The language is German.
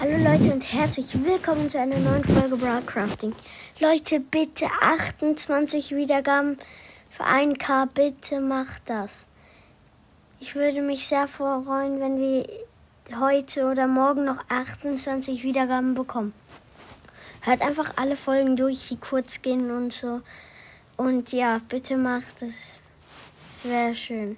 Hallo Leute und herzlich willkommen zu einer neuen Folge Broadcrafting. Leute, bitte 28 Wiedergaben für 1K, bitte macht das. Ich würde mich sehr freuen, wenn wir heute oder morgen noch 28 Wiedergaben bekommen. Hört einfach alle Folgen durch, die kurz gehen und so. Und ja, bitte macht es. Es wäre schön.